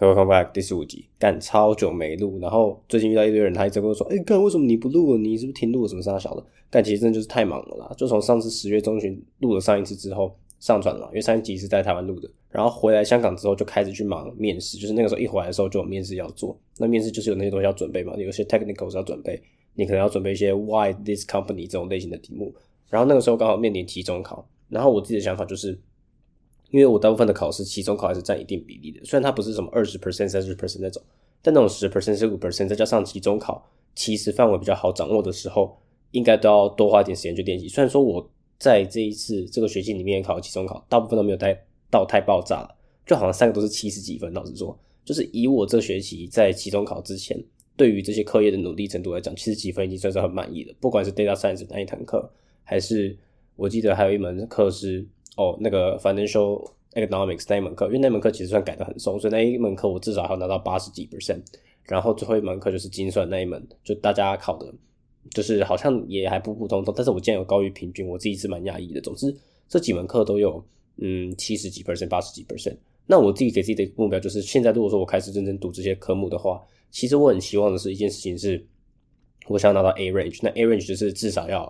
Welcome back 第十五集，干超久没录，然后最近遇到一堆人，他一直跟我说，哎、干为什么你不录？你是不是停录了什么啥小的？干其实真的就是太忙了啦，就从上次十月中旬录了上一次之后上传了，因为上一集是在台湾录的，然后回来香港之后就开始去忙面试，就是那个时候一回来的时候就有面试要做，那面试就是有那些东西要准备嘛，有些 technicals 要准备，你可能要准备一些 why this company 这种类型的题目，然后那个时候刚好面临期中考，然后我自己的想法就是。因为我大部分的考试期中考还是占一定比例的，虽然它不是什么二十 percent、三十 percent 那种，但那种十 percent、十五 percent 再加上期中考，其实范围比较好掌握的时候，应该都要多花点时间去练习。虽然说我在这一次这个学期里面考期中考，大部分都没有带到太爆炸了，就好像三个都是七十几分。老实说，就是以我这学期在期中考之前，对于这些课业的努力程度来讲，七十几分已经算是很满意了。不管是 data science 那一堂课，还是我记得还有一门课是。哦，那个 financial economics 那一门课，因为那门课其实算改的很松，所以那一门课我至少还要拿到八十几 percent。然后最后一门课就是精算那一门，就大家考的，就是好像也还普普通通，但是我竟然有高于平均，我自己是蛮讶异的。总之这几门课都有嗯七十几 percent、八十几 percent。那我自己给自己的目标就是，现在如果说我开始认真读这些科目的话，其实我很希望的是一件事情是，我想要拿到 A range。那 A range 就是至少要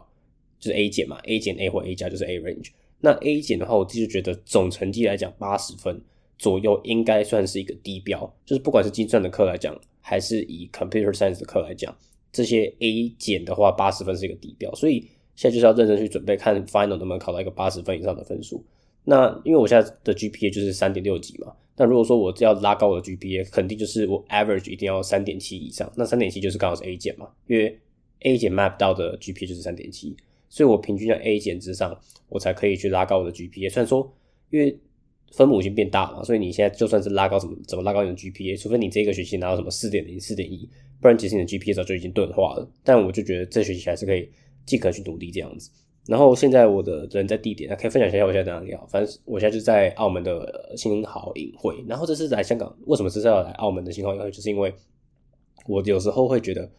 就是 A 减嘛，A 减 A 或 A 加就是 A range。那 A 减的话，我自己就觉得总成绩来讲，八十分左右应该算是一个低标。就是不管是计算的课来讲，还是以 Computer Science 的课来讲，这些 A 减的话，八十分是一个低标。所以现在就是要认真去准备，看 Final 能不能考到一个八十分以上的分数。那因为我现在的 GPA 就是三点六几嘛，那如果说我要拉高我的 GPA，肯定就是我 Average 一定要三点七以上。那三点七就是刚好是 A 减嘛，因为 A 减 map 到的 GPA 就是三点七。所以我平均在 A 减之上，我才可以去拉高我的 GPA。虽然说，因为分母已经变大了，所以你现在就算是拉高怎么怎么拉高你的 GPA，除非你这个学期拿到什么四点零、四点一，不然其实你的 GPA 早就已经钝化了。但我就觉得这学期还是可以尽可能去努力这样子。然后现在我的人在地点，可以分享一下我现在在哪里啊？反正我现在就在澳门的新濠影会。然后这次来香港，为什么这次要来澳门的新濠影会？就是因为我有时候会觉得。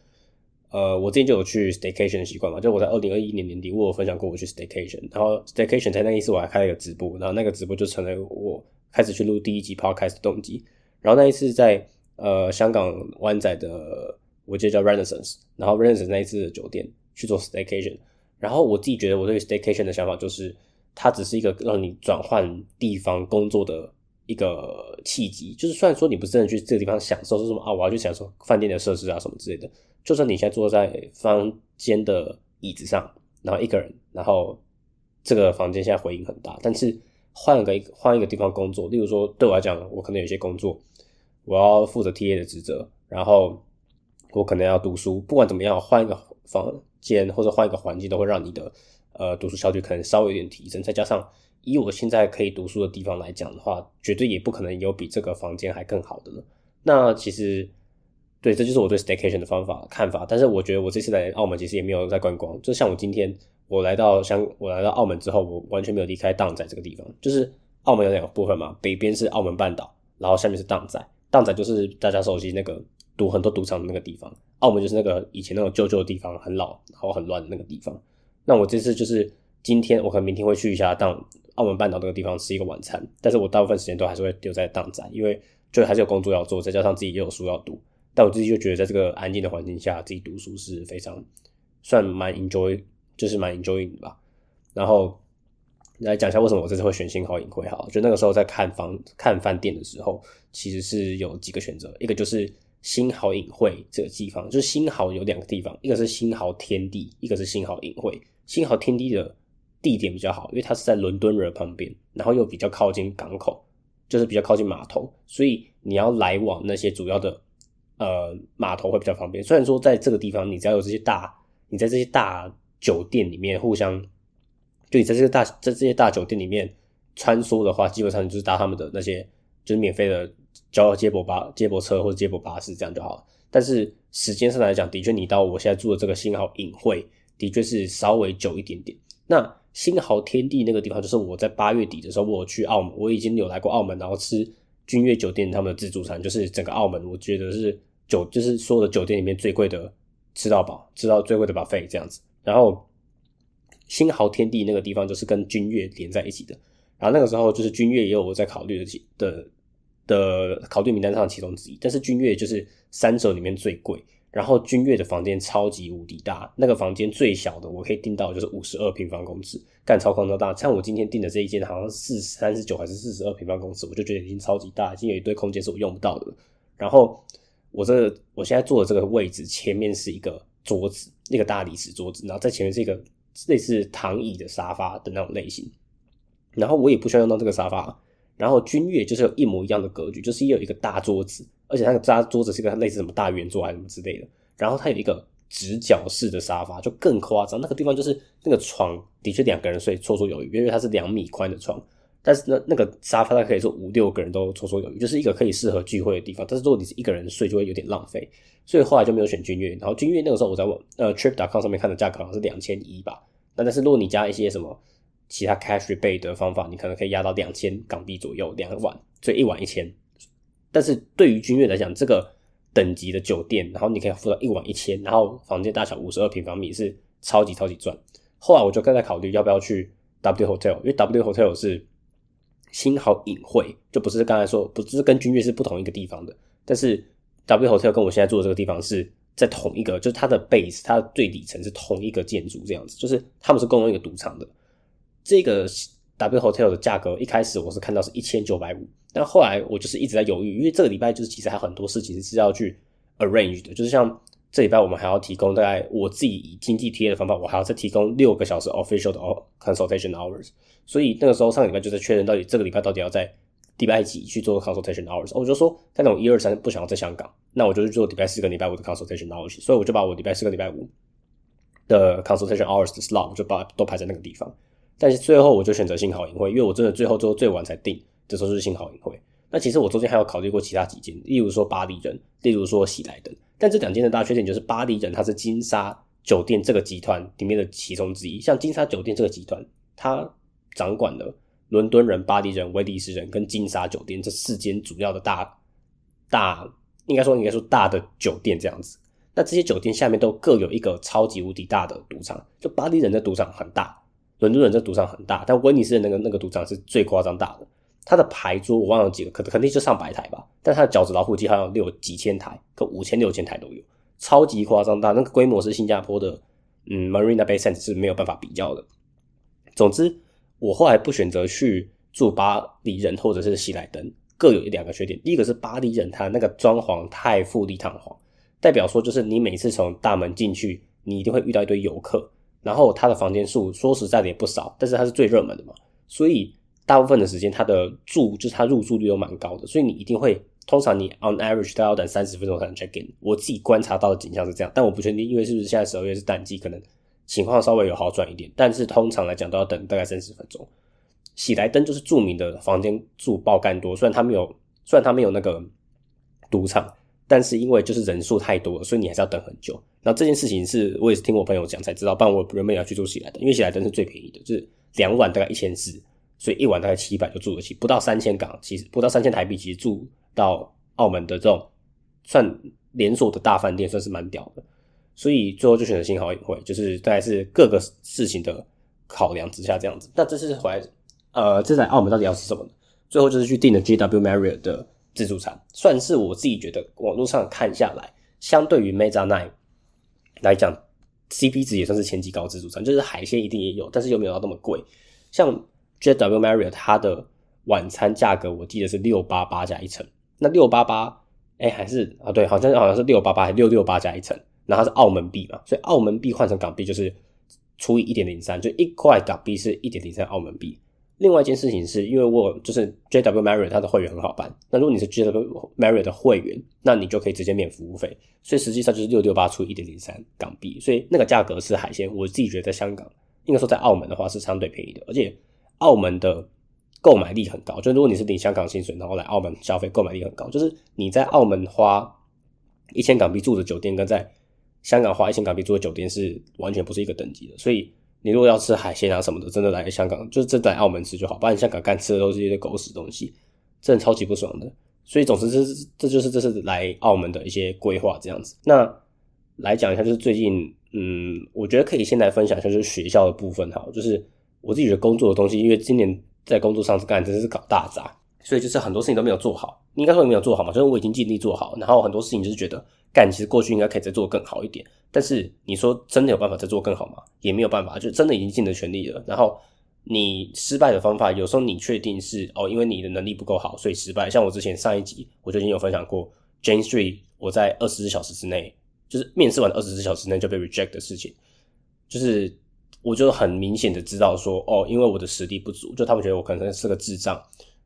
呃，我之前就有去 staycation 的习惯嘛，就我在二零二一年年底，我有分享过我去 staycation，然后 staycation 在那一次我还开了一个直播，然后那个直播就成了我开始去录第一集 podcast 的动机。然后那一次在呃香港湾仔的，我记得叫 Renaissance，然后 Renaissance 那一次的酒店去做 staycation，然后我自己觉得我对 staycation 的想法就是，它只是一个让你转换地方工作的一个契机，就是虽然说你不是真的去这个地方享受，说什么啊我要去享受饭店的设施啊什么之类的。就算你现在坐在房间的椅子上，然后一个人，然后这个房间现在回音很大，但是换个换一个地方工作，例如说对我来讲，我可能有些工作我要负责 TA 的职责，然后我可能要读书，不管怎么样，换一个房间或者换一个环境，都会让你的呃读书效率可能稍微有点提升。再加上以我现在可以读书的地方来讲的话，绝对也不可能有比这个房间还更好的了。那其实。对，这就是我对 staycation 的方法看法。但是我觉得我这次来澳门其实也没有在观光，就像我今天我来到香，我来到澳门之后，我完全没有离开荡仔这个地方。就是澳门有两个部分嘛，北边是澳门半岛，然后下面是荡仔。荡仔就是大家熟悉那个赌很多赌场的那个地方，澳门就是那个以前那种旧旧的地方，很老然后很乱的那个地方。那我这次就是今天，我可能明天会去一下荡澳门半岛那个地方吃一个晚餐，但是我大部分时间都还是会留在荡仔，因为就还是有工作要做，再加上自己也有书要读。但我自己就觉得，在这个安静的环境下，自己读书是非常算蛮 enjoy，就是蛮 enjoying 的吧。然后来讲一下为什么我这次会选新豪影会哈，就那个时候在看房看饭店的时候，其实是有几个选择，一个就是新豪影会这个地方，就是新豪有两个地方，一个是新豪天地，一个是新豪影会。新豪天地的地点比较好，因为它是在伦敦人旁边，然后又比较靠近港口，就是比较靠近码头，所以你要来往那些主要的。呃，码头会比较方便。虽然说在这个地方，你只要有这些大，你在这些大酒店里面互相，就你在这个大在这些大酒店里面穿梭的话，基本上就是搭他们的那些就是免费的交接驳巴、接驳车或者接驳巴士这样就好了。但是时间上来讲，的确你到我现在住的这个新豪隐会，的确是稍微久一点点。那新豪天地那个地方，就是我在八月底的时候，我去澳门，我已经有来过澳门，然后吃君悦酒店他们的自助餐，就是整个澳门，我觉得是。酒就是所有的酒店里面最贵的，吃到饱，吃到最贵的 buffet 这样子。然后新豪天地那个地方就是跟君悦连在一起的。然后那个时候就是君悦也有我在考虑的的的考虑名单上其中之一。但是君悦就是三者里面最贵，然后君悦的房间超级无敌大，那个房间最小的我可以订到就是五十二平方公尺，干超超大。像我今天订的这一间好像是三十九还是四十二平方公尺，我就觉得已经超级大，已经有一堆空间是我用不到的。然后我这我现在坐的这个位置前面是一个桌子，那个大理石桌子，然后在前面是一个类似躺椅的沙发的那种类型。然后我也不需要用到这个沙发。然后君悦就是有一模一样的格局，就是也有一个大桌子，而且那个大桌子是个类似什么大圆桌还是什么之类的。然后它有一个直角式的沙发，就更夸张。那个地方就是那个床的确两个人睡绰绰有余，因为它是两米宽的床。但是那那个沙发它可以说五六个人都绰绰有余，就是一个可以适合聚会的地方。但是如果你是一个人睡，就会有点浪费。所以后来就没有选君悦。然后君悦那个时候我在问呃 trip dot com 上面看的价格好像是两千一吧。那但是如果你加一些什么其他 cash rebate 的方法，你可能可以压到两千港币左右，两晚，所以一晚一千。但是对于君悦来讲，这个等级的酒店，然后你可以付到一晚一千，然后房间大小五十二平方米，是超级超级赚。后来我就更在考虑要不要去 W Hotel，因为 W Hotel 是心好隐晦，就不是刚才说不是跟君悦是不同一个地方的。但是 W Hotel 跟我现在住的这个地方是在同一个，就是它的 base，它的最底层是同一个建筑，这样子，就是他们是共用一个赌场的。这个 W Hotel 的价格一开始我是看到是一千九百五，但后来我就是一直在犹豫，因为这个礼拜就是其实还很多事情是要去 arrange 的，就是像这礼拜我们还要提供大概我自己以经济贴的方法，我还要再提供六个小时 official 的 consultation hours，所以那个时候上个礼拜就在确认到底这个礼拜到底要在礼拜几去做 consultation hours，我就说在那种一二三不想要在香港，那我就去做礼拜四跟礼拜五的 consultation hours，所以我就把我礼拜四跟礼拜五的 consultation hours 的 slot 就把都排在那个地方。但是最后我就选择新好银会，因为我真的最后最后最晚才定，这时候是新好银会。那其实我中间还有考虑过其他几间，例如说巴黎人，例如说喜来登。但这两间的大缺点就是巴黎人它是金沙酒店这个集团里面的其中之一，像金沙酒店这个集团，它掌管了伦敦人、巴黎人、威尼斯人跟金沙酒店这四间主要的大大，应该说应该说大的酒店这样子。那这些酒店下面都各有一个超级无敌大的赌场，就巴黎人的赌场很大。伦敦人的赌场很大，但威尼斯的那个那个赌场是最夸张大的。它的牌桌我忘了几个，可肯定就上百台吧。但它的饺子老虎机好像六几千台，可五千六千台都有，超级夸张大。那个规模是新加坡的，嗯，Marina Bay Sands 是没有办法比较的。总之，我后来不选择去住巴黎人或者是喜来登，各有一两个缺点。第一个是巴黎人，他那个装潢太富丽堂皇，代表说就是你每次从大门进去，你一定会遇到一堆游客。然后它的房间数说实在的也不少，但是它是最热门的嘛，所以大部分的时间它的住就是它入住率都蛮高的，所以你一定会通常你 on average 都要等三十分钟才能 check in。我自己观察到的景象是这样，但我不确定，因为是不是现在十二月是淡季，可能情况稍微有好转一点，但是通常来讲都要等大概三十分钟。喜来登就是著名的房间住爆干多，虽然它没有虽然它没有那个赌场。但是因为就是人数太多了，所以你还是要等很久。然后这件事情是我也是听我朋友讲才知道，不然我原本也要去住喜来登，因为喜来登是最便宜的，就是两晚大概一千四，所以一晚大概七百就住得起，不到三千港，其实不到三千台币，其实住到澳门的这种算连锁的大饭店，算是蛮屌的。所以最后就选择新豪影会，就是大概是各个事情的考量之下这样子。那这次回来，呃，这在澳门到底要吃什么？最后就是去订了 JW Marriott 的。自助餐算是我自己觉得网络上看下来，相对于 Meza Nine 来讲，CP 值也算是前几高自助餐。就是海鲜一定也有，但是又没有到那么贵。像 JW Marriott 它的晚餐价格，我记得是六八八加一层。那六八八，哎，还是啊，对，好像好像是六八八还六六八加一层。然后是澳门币嘛，所以澳门币换成港币就是除以一点零三，就一块港币是一点零三澳门币。另外一件事情是因为我就是 JW Marriott 它的会员很好办，那如果你是 JW Marriott 的会员，那你就可以直接免服务费，所以实际上就是六六八除一点零三港币，所以那个价格是海鲜。我自己觉得在香港，应该说在澳门的话是相对便宜的，而且澳门的购买力很高，就如果你是领香港薪水，然后来澳门消费，购买力很高，就是你在澳门花一千港币住的酒店，跟在香港花一千港币住的酒店是完全不是一个等级的，所以。你如果要吃海鲜啊什么的，真的来香港，就真的来澳门吃就好。不然香港干吃的都是一些狗屎东西，真的超级不爽的。所以总之，这这就是这是来澳门的一些规划这样子。那来讲一下，就是最近，嗯，我觉得可以先来分享一下，就是学校的部分哈。就是我自己的工作的东西，因为今年在工作上是干真的是搞大杂，所以就是很多事情都没有做好。应该说没有做好嘛，就是我已经尽力做好，然后很多事情就是觉得干，其实过去应该可以再做更好一点。但是你说真的有办法再做更好吗？也没有办法，就真的已经尽了全力了。然后你失败的方法，有时候你确定是哦，因为你的能力不够好，所以失败。像我之前上一集我就已经有分享过，Jane Street 我在二十四小时之内，就是面试完二十四小时内就被 reject 的事情，就是我就很明显的知道说哦，因为我的实力不足，就他们觉得我可能是个智障。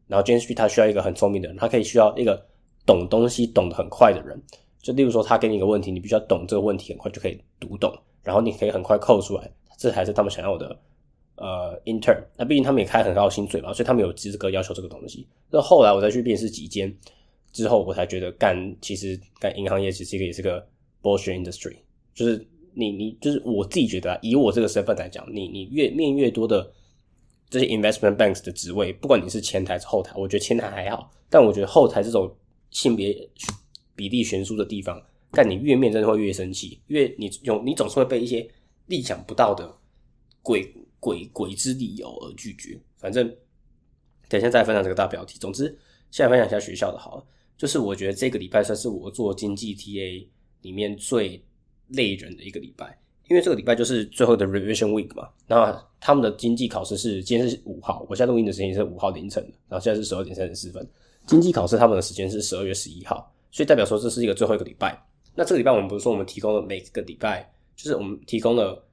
然后 Jane Street 他需要一个很聪明的人，他可以需要一个懂东西懂得很快的人。就例如说，他给你一个问题，你必须要懂这个问题，很快就可以读懂，然后你可以很快扣出来，这才是他们想要的呃 intern。那毕竟他们也开很高的薪水嘛，所以他们有资格要求这个东西。那后来我再去面试几间之后，我才觉得干其实干银行业其实也是个 bullshit industry。就是你你就是我自己觉得，以我这个身份来讲，你你越面越多的这些 investment banks 的职位，不管你是前台还是后台，我觉得前台还好，但我觉得后台这种性别。比例悬殊的地方，但你越面真的会越生气，因为你有你总是会被一些意想不到的鬼鬼鬼之理由而拒绝。反正等一下再分享这个大标题。总之，现在分享一下学校的好，就是我觉得这个礼拜算是我做经济 TA 里面最累人的一个礼拜，因为这个礼拜就是最后的 revision week 嘛。那他们的经济考试是今天是五号，我现在录音的时间是五号凌晨，然后现在是十二点三十四分。经济考试他们的时间是十二月十一号。所以代表说这是一个最后一个礼拜。那这个礼拜我们不是说我们提供了每个礼拜，就是我们提供了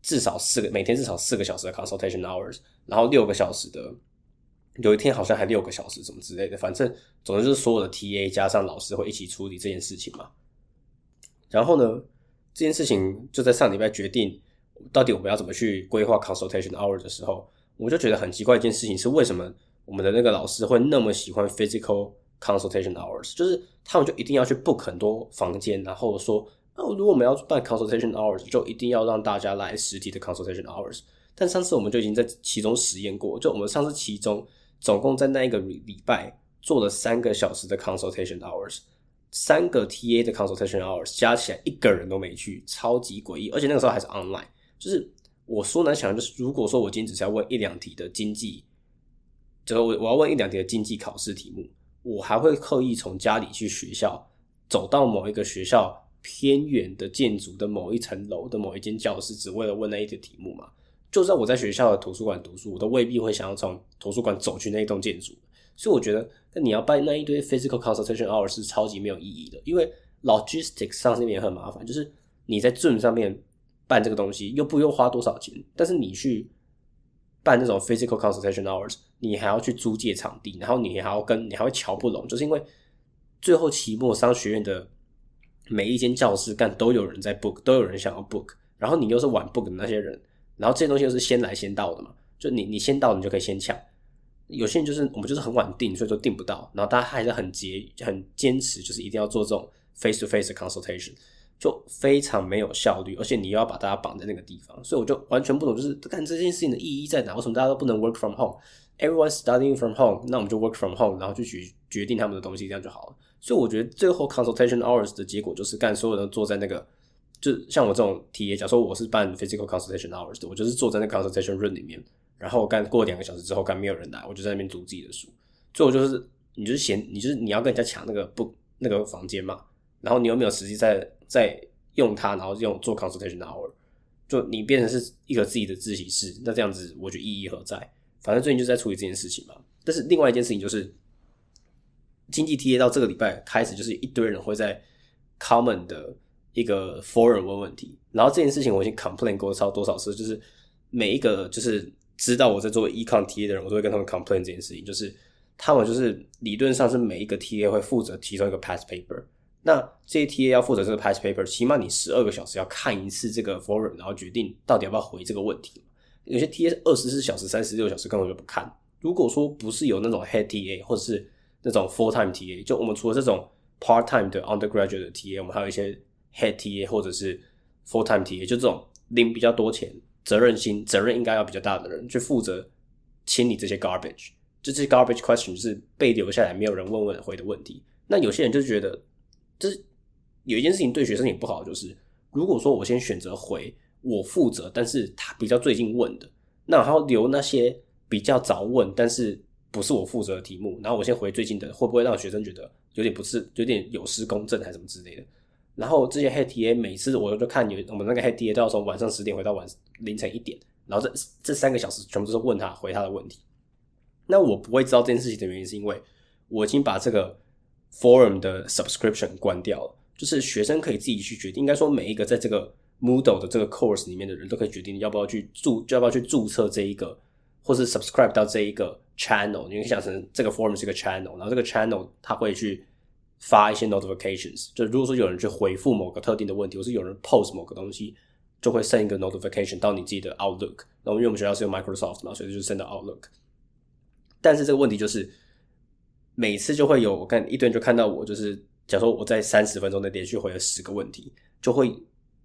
至少四个每天至少四个小时的 consultation hours，然后六个小时的，有一天好像还六个小时什么之类的。反正总之就是所有的 TA 加上老师会一起处理这件事情嘛。然后呢，这件事情就在上礼拜决定到底我们要怎么去规划 consultation hours 的时候，我就觉得很奇怪一件事情是为什么我们的那个老师会那么喜欢 physical。consultation hours 就是他们就一定要去 book 很多房间，然后说，那如果我们要办 consultation hours，就一定要让大家来实体的 consultation hours。但上次我们就已经在其中实验过，就我们上次其中总共在那一个礼拜做了三个小时的 consultation hours，三个 TA 的 consultation hours 加起来一个人都没去，超级诡异。而且那个时候还是 online，就是我说难想，就是如果说我今天只是要问一两题的经济，就是我我要问一两题的经济考试题目。我还会刻意从家里去学校，走到某一个学校偏远的建筑的某一层楼的某一间教室，只为了问那一个题目嘛？就算我在学校的图书馆读书，我都未必会想要从图书馆走去那一栋建筑。所以我觉得，那你要办那一堆 physical consultation hour 是超级没有意义的，因为 logistics 上面也很麻烦，就是你在 Zoom 上面办这个东西又不用花多少钱，但是你去办那种 physical consultation hours。你还要去租借场地，然后你还要跟你还会瞧不拢，就是因为最后期末商学院的每一间教室干都有人在 book，都有人想要 book，然后你又是晚 book 的那些人，然后这些东西又是先来先到的嘛，就你你先到你就可以先抢，有些人就是我们就是很晚订，所以说订不到，然后大家还是很结很坚持，就是一定要做这种 face to face consultation，就非常没有效率，而且你又要把大家绑在那个地方，所以我就完全不懂，就是干这件事情的意义在哪？为什么大家都不能 work from home？Everyone studying from home，那我们就 work from home，然后去决决定他们的东西，这样就好了。所以我觉得最后 consultation hours 的结果就是干所有人坐在那个，就像我这种体验，假如说我是办 physical consultation hours 的，我就是坐在那 consultation room 里面，然后干过两个小时之后，干没有人来，我就在那边读自己的书。最后就是你就是嫌你就是你要跟人家抢那个不那个房间嘛，然后你又没有实际在在用它，然后用做 consultation hour，就你变成是一个自己的自习室，那这样子我觉得意义何在？反正最近就在处理这件事情嘛。但是另外一件事情就是，经济 TA 到这个礼拜开始，就是一堆人会在 Common 的一个 Forum 问问题。然后这件事情我已经 Complain 过超多少次，就是每一个就是知道我在做 Econ TA 的人，我都会跟他们 Complain 这件事情。就是他们就是理论上是每一个 TA 会负责提供一个 Past Paper。那这些 TA 要负责这个 Past Paper，起码你十二个小时要看一次这个 Forum，然后决定到底要不要回这个问题。有些 TA 二十四小时、三十六小时根本就不看。如果说不是有那种 Head TA 或者是那种 Full Time TA，就我们除了这种 Part Time 的 Undergraduate 的 TA，我们还有一些 Head TA 或者是 Full Time TA，就这种领比较多钱、责任心、责任应该要比较大的人去负责清理这些 Garbage。就这些 Garbage Question 是被留下来没有人问问回的问题。那有些人就觉得，就是有一件事情对学生也不好，就是如果说我先选择回。我负责，但是他比较最近问的，那然后留那些比较早问，但是不是我负责的题目，然后我先回最近的，会不会让学生觉得有点不是有点有失公正还是什么之类的？然后这些 head TA 每次我就看有我们那个 head TA 都要从晚上十点回到晚凌晨一点，然后这这三个小时全部都是问他回他的问题。那我不会知道这件事情的原因，是因为我已经把这个 forum 的 subscription 关掉了，就是学生可以自己去决定。应该说，每一个在这个 Moodle 的这个 course 里面的人都可以决定要不要去注，要不要去注册这一个，或是 subscribe 到这一个 channel。你可以想成这个 forum 是一个 channel，然后这个 channel 它会去。发一些 notifications，就如果说有人去回复某个特定的问题，或是有人 post 某个东西，就会 send 一个 notification 到你自己的 Outlook。那因为我们学校是用 Microsoft 嘛，所以就 send 到 Outlook。但是这个问题就是，每次就会有我看一堆人就看到我，就是假如说我在三十分钟内连续回了十个问题，就会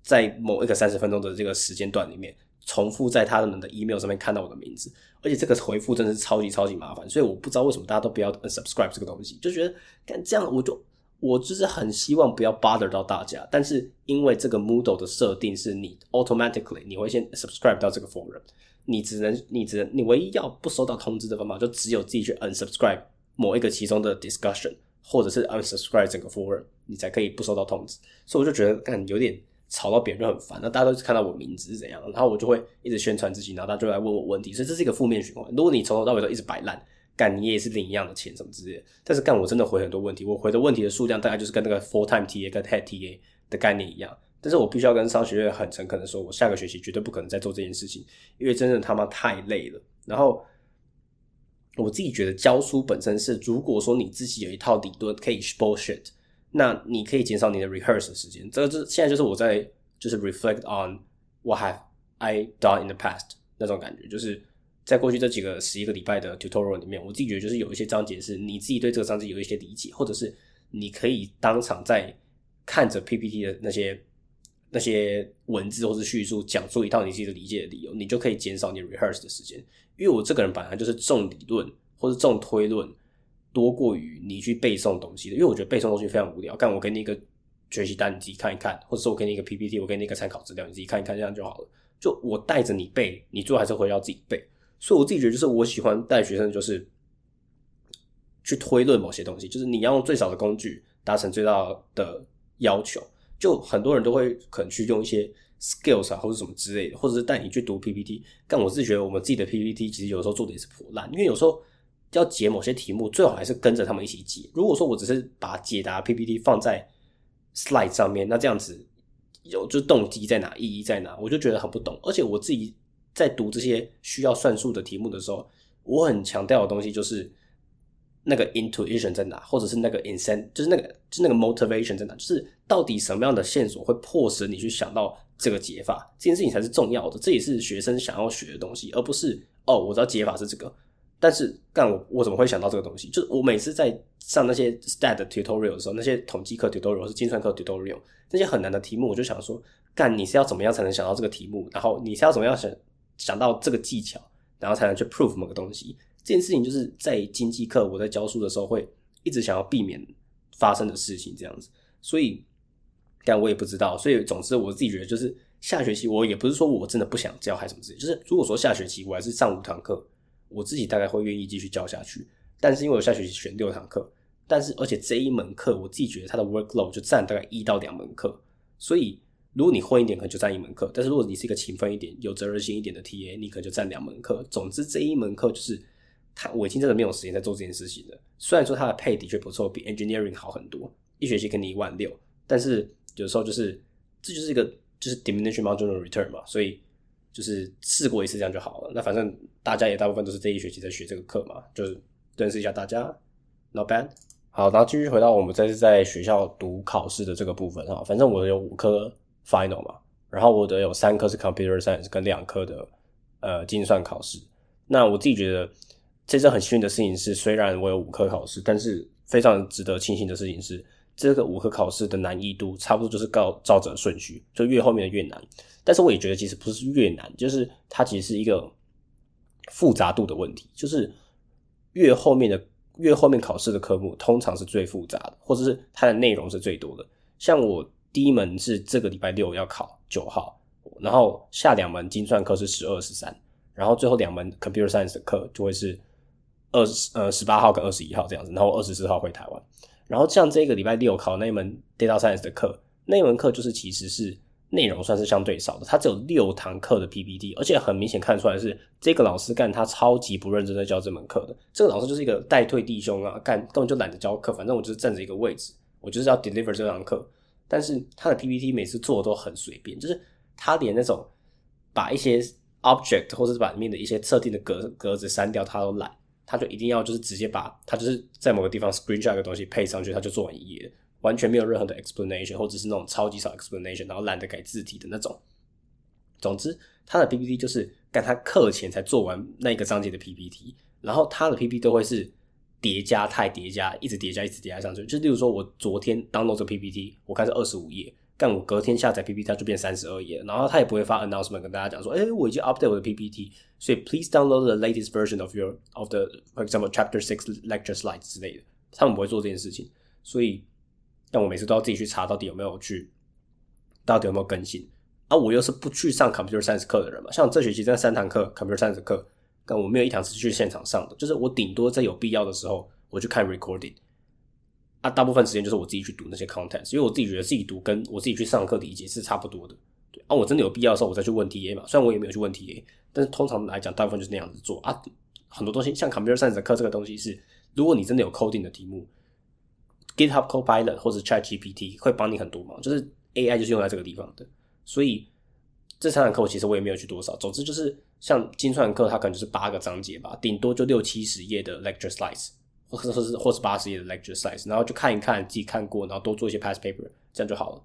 在某一个三十分钟的这个时间段里面，重复在他们的 email 上面看到我的名字，而且这个回复真的是超级超级麻烦，所以我不知道为什么大家都不要 unsubscribe 这个东西，就觉得干这样我就。我就是很希望不要 bother 到大家，但是因为这个 Moodle 的设定是你 automatically 你会先 subscribe 到这个 forum，你只能你只能你唯一要不收到通知的方法，就只有自己去 unsubscribe 某一个其中的 discussion，或者是 unsubscribe 整个 forum，你才可以不收到通知。所以我就觉得，看有点吵到别人就很烦。那大家都看到我名字是怎样，然后我就会一直宣传自己，然后大家就来问我问题，所以这是一个负面循环。如果你从头到尾都一直摆烂。干你也是领一样的钱什么之类的，但是干我真的回很多问题，我回的问题的数量大概就是跟那个 full time TA 跟 head TA 的概念一样，但是我必须要跟商学院很诚恳的说，我下个学期绝对不可能再做这件事情，因为真的他妈太累了。然后我自己觉得教书本身是，如果说你自己有一套理论可以 bullshit，那你可以减少你的 rehearse 的时间。这个是现在就是我在就是 reflect on what have I done in the past 那种感觉，就是。在过去这几个十一个礼拜的 tutorial 里面，我自己觉得就是有一些章节是你自己对这个章节有一些理解，或者是你可以当场在看着 PPT 的那些那些文字或是叙述，讲出一套你自己的理解的理由，你就可以减少你 rehearse 的时间。因为我这个人本来就是重理论或者重推论多过于你去背诵东西的，因为我觉得背诵东西非常无聊。干我给你一个学习单，你自己看一看，或者是我给你一个 PPT，我给你一个参考资料，你自己看一看，这样就好了。就我带着你背，你最后还是回到自己背。所以我自己觉得，就是我喜欢带学生，就是去推论某些东西，就是你要用最少的工具达成最大的要求。就很多人都会可能去用一些 skills 啊，或者什么之类的，或者是带你去读 PPT。但我自己觉得，我们自己的 PPT 其实有时候做的也是破烂，因为有时候要解某些题目，最好还是跟着他们一起解。如果说我只是把解答 PPT 放在 slide 上面，那这样子有就动机在哪，意义在哪，我就觉得很不懂。而且我自己。在读这些需要算数的题目的时候，我很强调的东西就是那个 intuition 在哪，或者是那个 incent，就是那个就是那个 motivation 在哪，就是到底什么样的线索会迫使你去想到这个解法，这件事情才是重要的。这也是学生想要学的东西，而不是哦，我知道解法是这个，但是干我我怎么会想到这个东西？就是我每次在上那些 stat tutorial 的时候，那些统计课 tutorial 是精算课 tutorial，那些很难的题目，我就想说，干你是要怎么样才能想到这个题目？然后你是要怎么样想？想到这个技巧，然后才能去 prove 某个东西。这件事情就是在经济课我在教书的时候会一直想要避免发生的事情，这样子。所以，但我也不知道。所以，总之我自己觉得，就是下学期我也不是说我真的不想教还是什么之类。就是如果说下学期我还是上五堂课，我自己大概会愿意继续教下去。但是因为我下学期选六堂课，但是而且这一门课我自己觉得它的 workload 就占大概一到两门课，所以。如果你混一点，可能就占一门课；但是如果你是一个勤奋一点、有责任心一点的 TA，你可能就占两门课。总之，这一门课就是他，我已经真的没有时间在做这件事情了。虽然说他的配的确不错，比 engineering 好很多，一学期给你一万六，但是有时候就是这就是一个就是 diminishing marginal return 嘛，所以就是试过一次这样就好了。那反正大家也大部分都是这一学期在学这个课嘛，就是认识一下大家，not bad。好，然后继续回到我们这次在学校读考试的这个部分哈，反正我有五科。Final 嘛，然后我的有三科是 Computer Science，跟两科的呃精算考试。那我自己觉得，这次很幸运的事情是，虽然我有五科考试，但是非常值得庆幸的事情是，这个五科考试的难易度差不多就是照照着顺序，就越后面的越难。但是我也觉得，其实不是越难，就是它其实是一个复杂度的问题，就是越后面的越后面考试的科目通常是最复杂的，或者是它的内容是最多的。像我。第一门是这个礼拜六要考九号，然后下两门精算课是十二、十三，然后最后两门 computer science 的课就会是二十呃十八号跟二十一号这样子，然后二十四号回台湾。然后像这个礼拜六考那一门 data science 的课，那门课就是其实是内容算是相对少的，它只有六堂课的 PPT，而且很明显看出来是这个老师干他超级不认真在教这门课的。这个老师就是一个代退弟兄啊，干根本就懒得教课，反正我就是占着一个位置，我就是要 deliver 这堂课。但是他的 PPT 每次做都很随便，就是他连那种把一些 object 或者是把里面的一些特定的格格子删掉，他都懒。他就一定要就是直接把他就是在某个地方 screenshot 一个东西配上去，他就做完一页，完全没有任何的 explanation，或者是那种超级少 explanation，然后懒得改字体的那种。总之，他的 PPT 就是干他课前才做完那个章节的 PPT，然后他的 PPT 都会是叠加太叠加，一直叠加一直叠加上去。就例如说我昨天 download 这 PPT，我看是二十五页。但我隔天下载 PPT，它就变三十二页，然后它也不会发 announcement 跟大家讲说，哎，我已经 update 我的 PPT，所以 please download the latest version of your of the for example chapter six lecture slides 之类的，他们不会做这件事情，所以，但我每次都要自己去查到底有没有去，到底有没有更新，啊，我又是不去上 computer science 课的人嘛，像这学期这三堂课 computer science 课，但我没有一堂是去现场上的，就是我顶多在有必要的时候，我去看 recording。啊，大部分时间就是我自己去读那些 content，因为我自己觉得自己读跟我自己去上课理解是差不多的。对啊，我真的有必要的时候，我再去问 TA 嘛。虽然我也没有去问 TA，但是通常来讲，大部分就是那样子做啊。很多东西像 computer science 的课这个东西是，如果你真的有 coding 的题目，GitHub Copilot 或者 ChatGPT 会帮你很多忙，就是 AI 就是用在这个地方的。所以这三堂课其实我也没有去多少。总之就是像精算课，它可能就是八个章节吧，顶多就六七十页的 lecture slides。或者是或是八十页的 lecture size，然后就看一看自己看过，然后多做一些 past paper，这样就好了。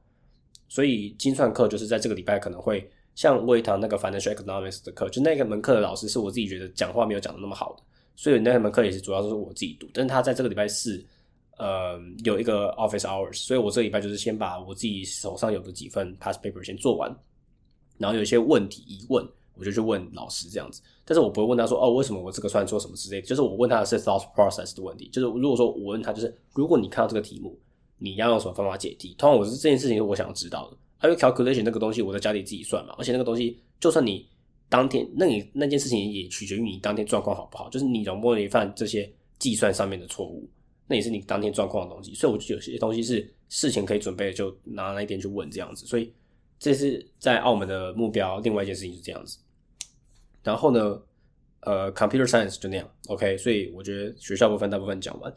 所以精算课就是在这个礼拜可能会像我一堂那个 financial economics 的课，就那个门课的老师是我自己觉得讲话没有讲的那么好的，所以那门课也是主要是我自己读。但是他在这个礼拜四，呃，有一个 office hours，所以我这礼拜就是先把我自己手上有的几份 past paper 先做完，然后有一些问题疑问。我就去问老师这样子，但是我不会问他说哦，为什么我这个算错什么之类的。就是我问他的是 thought process 的问题。就是如果说我问他，就是如果你看到这个题目，你要用什么方法解题？通常我是这件事情是我想要知道的。因为 calculation 那个东西我在家里自己算嘛，而且那个东西就算你当天，那你那件事情也取决于你当天状况好不好。就是你容不容易犯这些计算上面的错误，那也是你当天状况的东西。所以我就有些东西是事前可以准备，就拿那一天去问这样子。所以这是在澳门的目标。另外一件事情是这样子。然后呢，呃，computer science 就那样，OK，所以我觉得学校部分大部分讲完，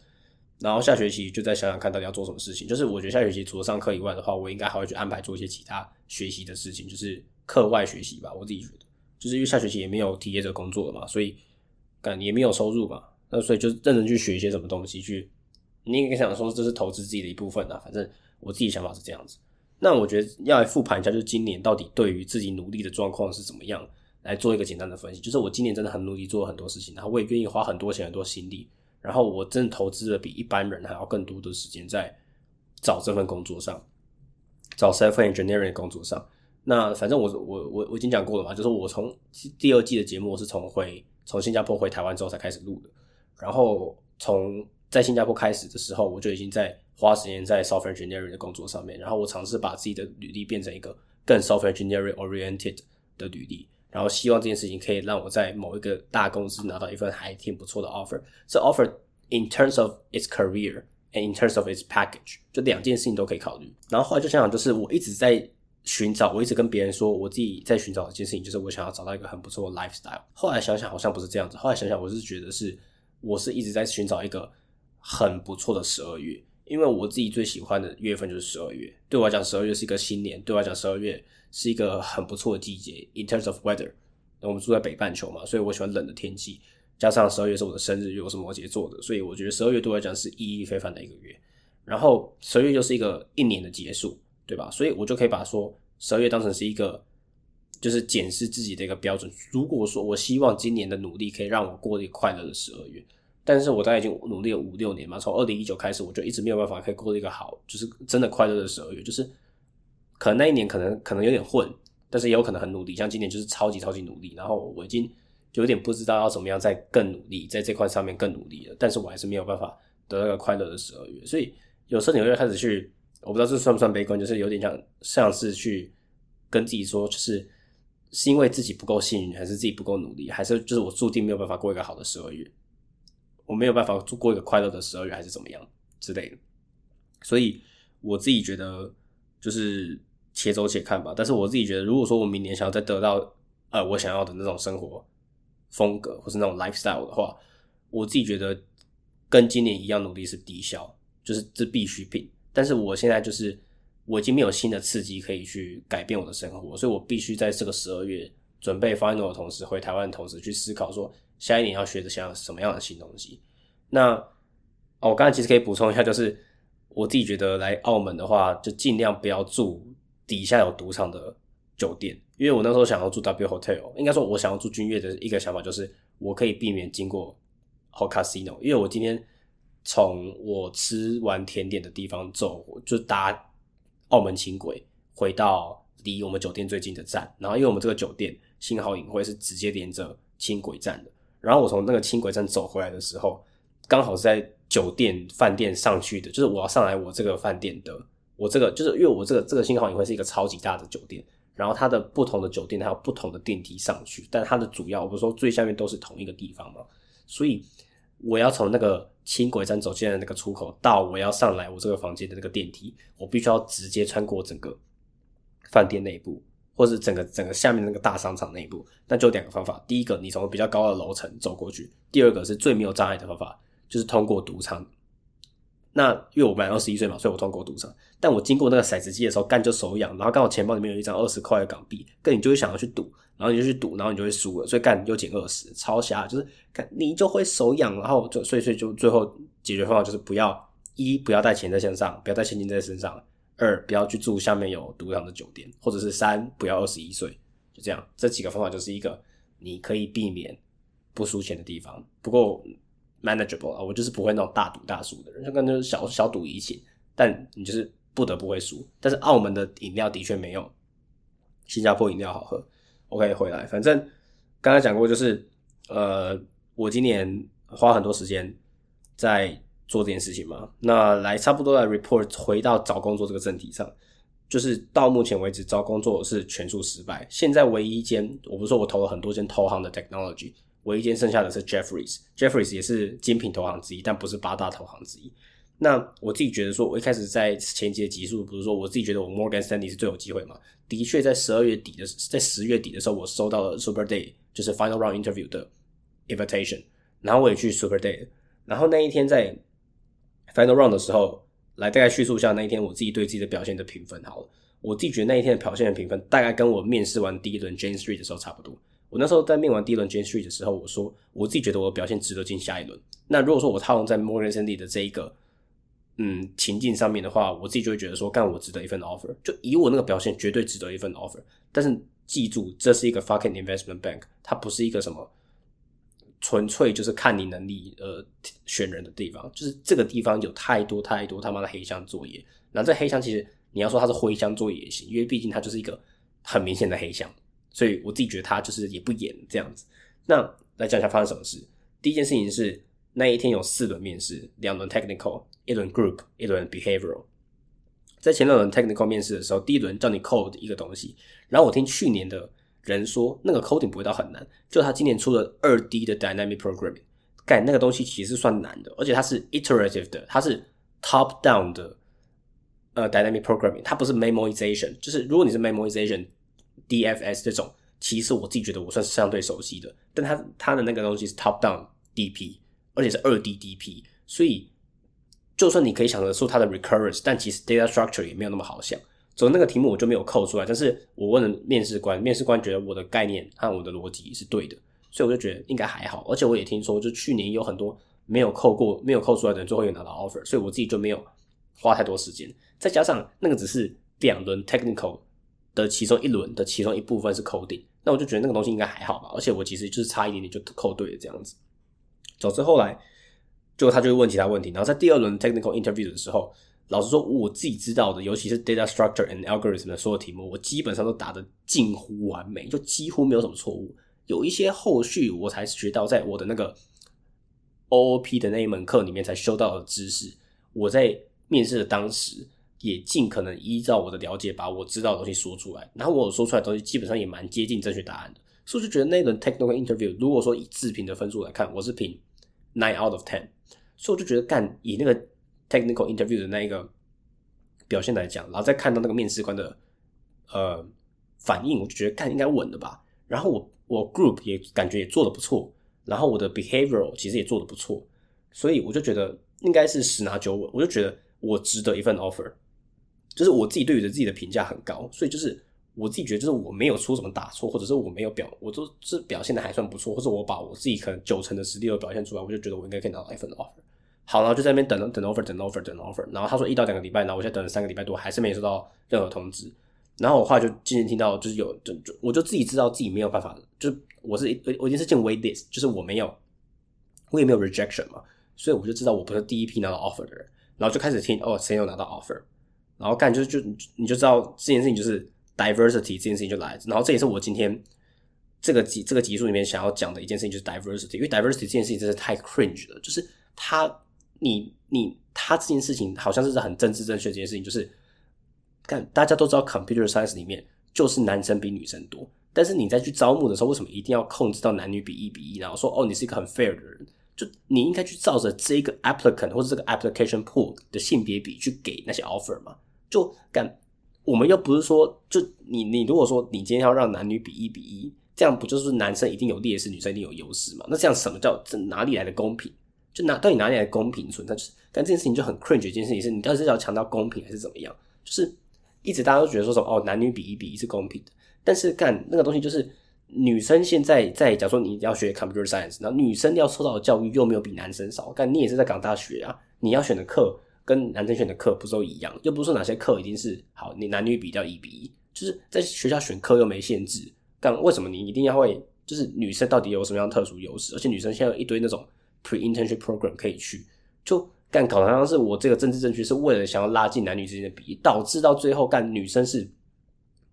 然后下学期就再想想看到底要做什么事情。就是我觉得下学期除了上课以外的话，我应该还会去安排做一些其他学习的事情，就是课外学习吧。我自己觉得，就是因为下学期也没有体验者工作了嘛，所以感也没有收入嘛，那所以就认真去学一些什么东西去。你应该想说这是投资自己的一部分啊，反正我自己想法是这样子。那我觉得要来复盘一下，就是今年到底对于自己努力的状况是怎么样。来做一个简单的分析，就是我今年真的很努力做了很多事情，然后我也愿意花很多钱、很多心力，然后我真的投资了比一般人还要更多的时间在找这份工作上，找 self engineering 的工作上。那反正我我我我已经讲过了嘛，就是我从第二季的节目是从回从新加坡回台湾之后才开始录的，然后从在新加坡开始的时候，我就已经在花时间在 software engineering 的工作上面，然后我尝试把自己的履历变成一个更 software engineering oriented 的履历。然后希望这件事情可以让我在某一个大公司拿到一份还挺不错的 offer。这 offer in terms of its career and in terms of its package，就两件事情都可以考虑。然后后来就想想，就是我一直在寻找，我一直跟别人说，我自己在寻找一件事情，就是我想要找到一个很不错的 lifestyle。后来想想好像不是这样子，后来想想我是觉得是，我是一直在寻找一个很不错的十二月，因为我自己最喜欢的月份就是十二月。对我来讲，十二月是一个新年，对我来讲，十二月。是一个很不错的季节，in terms of weather 那。我们住在北半球嘛，所以我喜欢冷的天气。加上十二月是我的生日，又是摩羯座的，所以我觉得十二月对我来讲是意义非凡的一个月。然后十二月又是一个一年的结束，对吧？所以我就可以把说十二月当成是一个，就是检视自己的一个标准。如果说我希望今年的努力可以让我过一个快乐的十二月，但是我大概已经努力了五六年嘛，从二零一九开始，我就一直没有办法可以过一个好，就是真的快乐的十二月，就是。可能那一年可能可能有点混，但是也有可能很努力。像今年就是超级超级努力，然后我已经有点不知道要怎么样再更努力，在这块上面更努力了。但是我还是没有办法得到个快乐的十二月，所以有时候你会开始去，我不知道这算不算悲观，就是有点像像是去跟自己说，就是是因为自己不够幸运，还是自己不够努力，还是就是我注定没有办法过一个好的十二月。我没有办法度过一个快乐的十二月，还是怎么样之类的。所以我自己觉得就是且走且看吧。但是我自己觉得，如果说我明年想要再得到呃我想要的那种生活风格或是那种 lifestyle 的话，我自己觉得跟今年一样努力是低效，就是这必需品。但是我现在就是我已经没有新的刺激可以去改变我的生活，所以我必须在这个十二月准备 final 的同时，回台湾的同时去思考说下一年要学的像什么样的新东西。那哦，我刚才其实可以补充一下，就是我自己觉得来澳门的话，就尽量不要住底下有赌场的酒店，因为我那时候想要住 W Hotel，应该说我想要住君悦的一个想法就是我可以避免经过 h o Casino，因为我今天。从我吃完甜点的地方走，就搭澳门轻轨回到离我们酒店最近的站。然后，因为我们这个酒店新豪影会是直接连着轻轨站的。然后我从那个轻轨站走回来的时候，刚好是在酒店饭店上去的，就是我要上来我这个饭店的。我这个就是因为我这个这个新号也会是一个超级大的酒店，然后它的不同的酒店它有不同的电梯上去，但它的主要我不是说最下面都是同一个地方嘛，所以我要从那个。轻轨站走进来那个出口，到我要上来我这个房间的那个电梯，我必须要直接穿过整个饭店内部，或是整个整个下面那个大商场内部。那就两个方法：第一个，你从比较高的楼层走过去；第二个是最没有障碍的方法，就是通过赌场。那因为我本来二十一岁嘛，所以我通过赌场。但我经过那个骰子机的时候，干就手痒，然后刚好钱包里面有一张二十块的港币，跟你就会想要去赌，然后你就去赌，然后你就会输了，所以干又减二十，超瞎，就是干你就会手痒，然后就所以所以就最后解决方法就是不要一不要带钱在身上，不要带现金在身上，二不要去住下面有赌场的酒店，或者是三不要二十一岁，就这样，这几个方法就是一个你可以避免不输钱的地方。不过。manageable 啊，我就是不会那种大赌大输的人，就跟就是小小赌怡情，但你就是不得不会输。但是澳门的饮料的确没有新加坡饮料好喝。OK，回来，反正刚才讲过，就是呃，我今年花很多时间在做这件事情嘛。那来差不多来 report 回到找工作这个正题上，就是到目前为止找工作是全数失败。现在唯一一间，我不是说我投了很多间投行的 technology。唯一间剩下的是 Jeffries，Jeffries 也是精品投行之一，但不是八大投行之一。那我自己觉得说，我一开始在前期的集数不是说我自己觉得我 Morgan Stanley 是最有机会嘛？的确，在十二月底的，在十月底的时候，我收到了 Super Day，就是 Final Round Interview 的 invitation，然后我也去 Super Day。然后那一天在 Final Round 的时候，来大概叙述一下那一天我自己对自己的表现的评分好了。我自己觉得那一天的表现的评分，大概跟我面试完第一轮 Jane Street 的时候差不多。我那时候在面完第一轮 Jane Street 的时候，我说我自己觉得我的表现值得进下一轮。那如果说我套用在 Morgan Stanley 的这一个嗯情境上面的话，我自己就会觉得说，干我值得一份 offer，就以我那个表现绝对值得一份 offer。但是记住，这是一个 fucking investment bank，它不是一个什么纯粹就是看你能力呃选人的地方，就是这个地方有太多太多他妈的黑箱作业。然后这黑箱其实你要说它是灰箱作业也行，因为毕竟它就是一个很明显的黑箱。所以我自己觉得它就是也不演这样子。那来讲一下发生什么事。第一件事情是那一天有四轮面试，两轮 technical，一轮 group，一轮 behavioral。在前两轮 technical 面试的时候，第一轮叫你 code 一个东西，然后我听去年的人说那个 coding 不会到很难，就他今年出了二 D 的 dynamic programming，干那个东西其实算难的，而且它是 iterative 的，它是 top down 的呃 dynamic programming，它不是 memoization，就是如果你是 memoization。DFS 这种，其实我自己觉得我算是相对熟悉的，但它它的那个东西是 top down DP，而且是二 D DP，所以就算你可以想得出它的 recurrence，但其实 data structure 也没有那么好想。所以那个题目我就没有扣出来，但是我问了面试官，面试官觉得我的概念和我的逻辑是对的，所以我就觉得应该还好。而且我也听说，就去年有很多没有扣过、没有扣出来的人，最后也拿到 offer，所以我自己就没有花太多时间。再加上那个只是两轮 technical。的其中一轮的其中一部分是扣定，那我就觉得那个东西应该还好吧，而且我其实就是差一点点就扣对了这样子。总之后来就他就会问其他问题，然后在第二轮 technical interview 的时候，老实说我自己知道的，尤其是 data structure and algorithm 的所有题目，我基本上都答的近乎完美，就几乎没有什么错误。有一些后续我才学到，在我的那个 OOP 的那一门课里面才修到的知识，我在面试的当时。也尽可能依照我的了解，把我知道的东西说出来。然后我说出来的东西基本上也蛮接近正确答案的，所以就觉得那轮 technical interview，如果说以自评的分数来看，我是评 nine out of ten，所以我就觉得干以那个 technical interview 的那一个表现来讲，然后再看到那个面试官的呃反应，我就觉得看应该稳的吧。然后我我 group 也感觉也做的不错，然后我的 behavior 其实也做的不错，所以我就觉得应该是十拿九稳，我就觉得我值得一份 offer，就是我自己对于的自己的评价很高，所以就是我自己觉得就是我没有出什么大错，或者是我没有表，我都是表现的还算不错，或者我把我自己可能九成的实力都表现出来，我就觉得我应该可以拿到一份 offer。好，然后就在那边等等 offer，等 offer，等 offer，然后他说一到两个礼拜，然后我现在等了三个礼拜多，还是没收到任何通知。然后我后来就渐渐听到，就是有就就我就自己知道自己没有办法，就是我是我已经是进 wait list，就是我没有我也没有 rejection 嘛，所以我就知道我不是第一批拿到 offer 的人，然后就开始听哦谁有拿到 offer，然后干就就你就知道这件事情就是 diversity 这件事情就来，然后这也是我今天这个集这个集数里面想要讲的一件事情，就是 diversity，因为 diversity 这件事情真是太 cringe 了，就是他你你他这件事情好像是很政治正确这件事情，就是。看，大家都知道，computer science 里面就是男生比女生多。但是你在去招募的时候，为什么一定要控制到男女比一比一？然后说，哦，你是一个很 fair 的人，就你应该去照着这个 applicant 或者这个 application pool 的性别比去给那些 offer 嘛？就干，我们又不是说，就你你如果说你今天要让男女比一比一，这样不就是男生一定有劣势，女生一定有优势嘛？那这样什么叫这哪里来的公平？就哪到底哪里来公平存在？就是但这件事情就很 cringe 一件事情，是你到底是要强调公平还是怎么样？就是。一直大家都觉得说什么哦，男女比一比一是公平的，但是干那个东西就是女生现在在假如说你要学 computer science，然后女生要受到的教育又没有比男生少，干你也是在港大学啊，你要选的课跟男生选的课不是都一样？又不是说哪些课一定是好，你男女比较一比一，就是在学校选课又没限制，干为什么你一定要会？就是女生到底有什么样特殊优势？而且女生现在有一堆那种 pre internship program 可以去，就。干搞好像是我这个政治正确是为了想要拉近男女之间的比例，导致到最后干女生是，